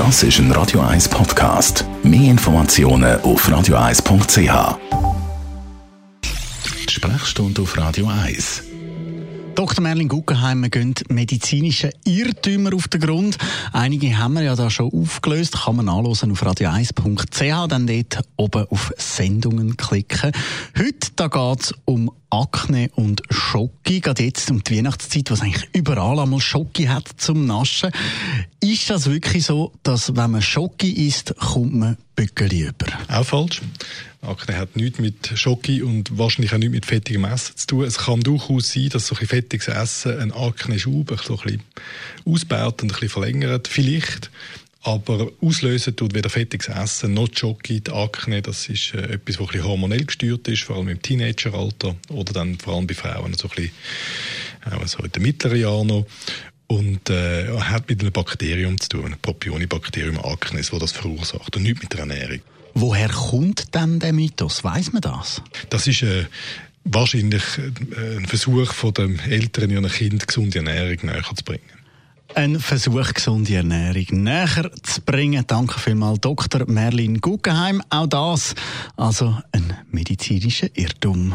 Das ist ein Radio 1 Podcast. Mehr Informationen auf radio1.ch. Die Sprechstunde auf Radio 1. Dr. Merlin Guggenheim, wir gehen medizinische Irrtümer auf den Grund. Einige haben wir ja da schon aufgelöst. Kann man nachlesen auf radio1.ch, dann dort oben auf Sendungen klicken. Heute da geht's um Akne und Schoki, gerade jetzt um die Weihnachtszeit, wo es eigentlich überall einmal Schoki hat zum Naschen. Ist das wirklich so, dass wenn man Schoki isst, kommt man Bückeli über? Auch falsch. Akne hat nichts mit Schoki und wahrscheinlich auch nichts mit fettigem Essen zu tun. Es kann durchaus sein, dass so ein bisschen fettiges Essen einen Akne-Schub ein bisschen ausbaut und ein bisschen verlängert. Vielleicht. Aber auslösen tut weder fettiges Essen noch Jockey, die Akne. Das ist äh, etwas, das ein hormonell gesteuert ist, vor allem im Teenageralter oder dann vor allem bei Frauen so ein bisschen, äh, in den mittleren Jahren noch. Und äh, hat mit einem Bakterium zu tun, einem Propionibakterium Acnes, das das verursacht und nicht mit der Ernährung. Woher kommt denn der Mythos? Weiß man das? Das ist äh, wahrscheinlich äh, ein Versuch von den Eltern, ihren Kind gesunde Ernährung näher zu bringen. Ein Versuch, gesunde Ernährung näher zu bringen. Danke vielmals, Dr. Merlin Guggenheim. Auch das, also ein medizinischer Irrtum.